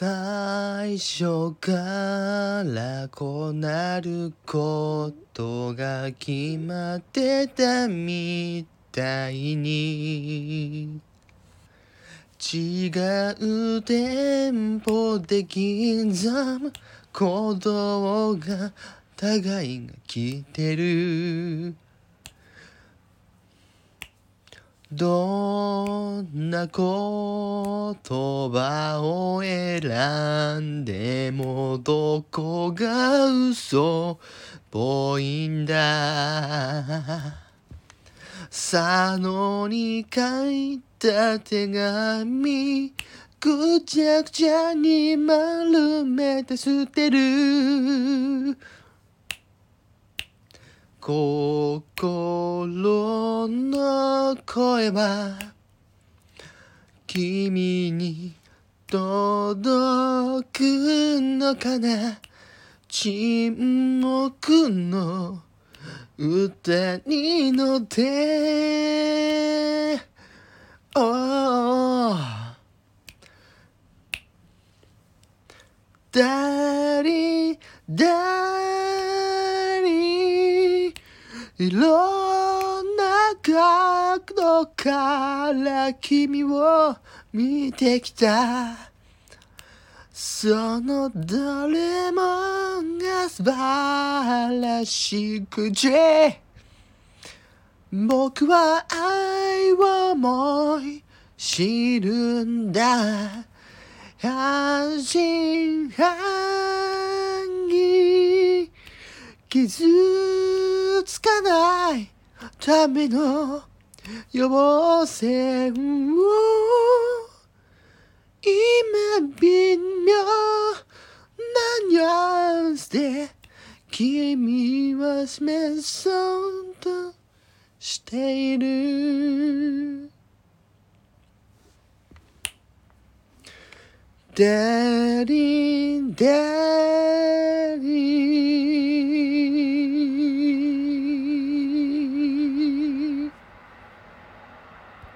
最初からこうなることが決まってたみたいに。違うテンポで刻む鼓動が互いが来てる。どんな言葉を選んでもどこが嘘？っぽいんだ。佐野に書いた手紙ぐちゃぐちゃに丸めて捨てる。心の声は君に届くのかな？沈黙の歌に乗って、oh だりだりいろ角度から君を見てきたそのどれもが素晴らしくて僕は愛を思い知るんだ。半信半疑傷つかない。ための予防線を今微妙なニュアンスで君は目そうとしている。ダリンダ